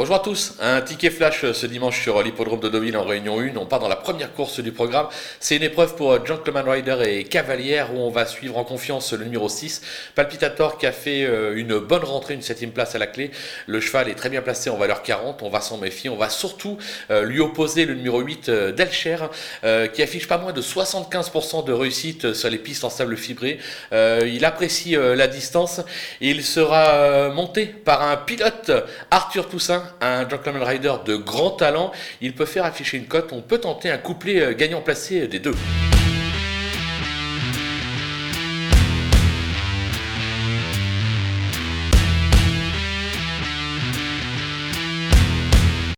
Bonjour à tous, un ticket flash ce dimanche sur l'hippodrome de Deauville en Réunion 1. On part dans la première course du programme. C'est une épreuve pour Gentleman Rider et Cavalière où on va suivre en confiance le numéro 6, Palpitator qui a fait euh, une bonne rentrée, une septième place à la clé. Le cheval est très bien placé en valeur 40, on va s'en méfier. On va surtout euh, lui opposer le numéro 8 euh, Delcher qui affiche pas moins de 75% de réussite sur les pistes en sable fibré. il apprécie la distance il sera monté par un pilote Arthur Toussaint un gentleman rider de grand talent, il peut faire afficher une cote. On peut tenter un couplet euh, gagnant placé des deux.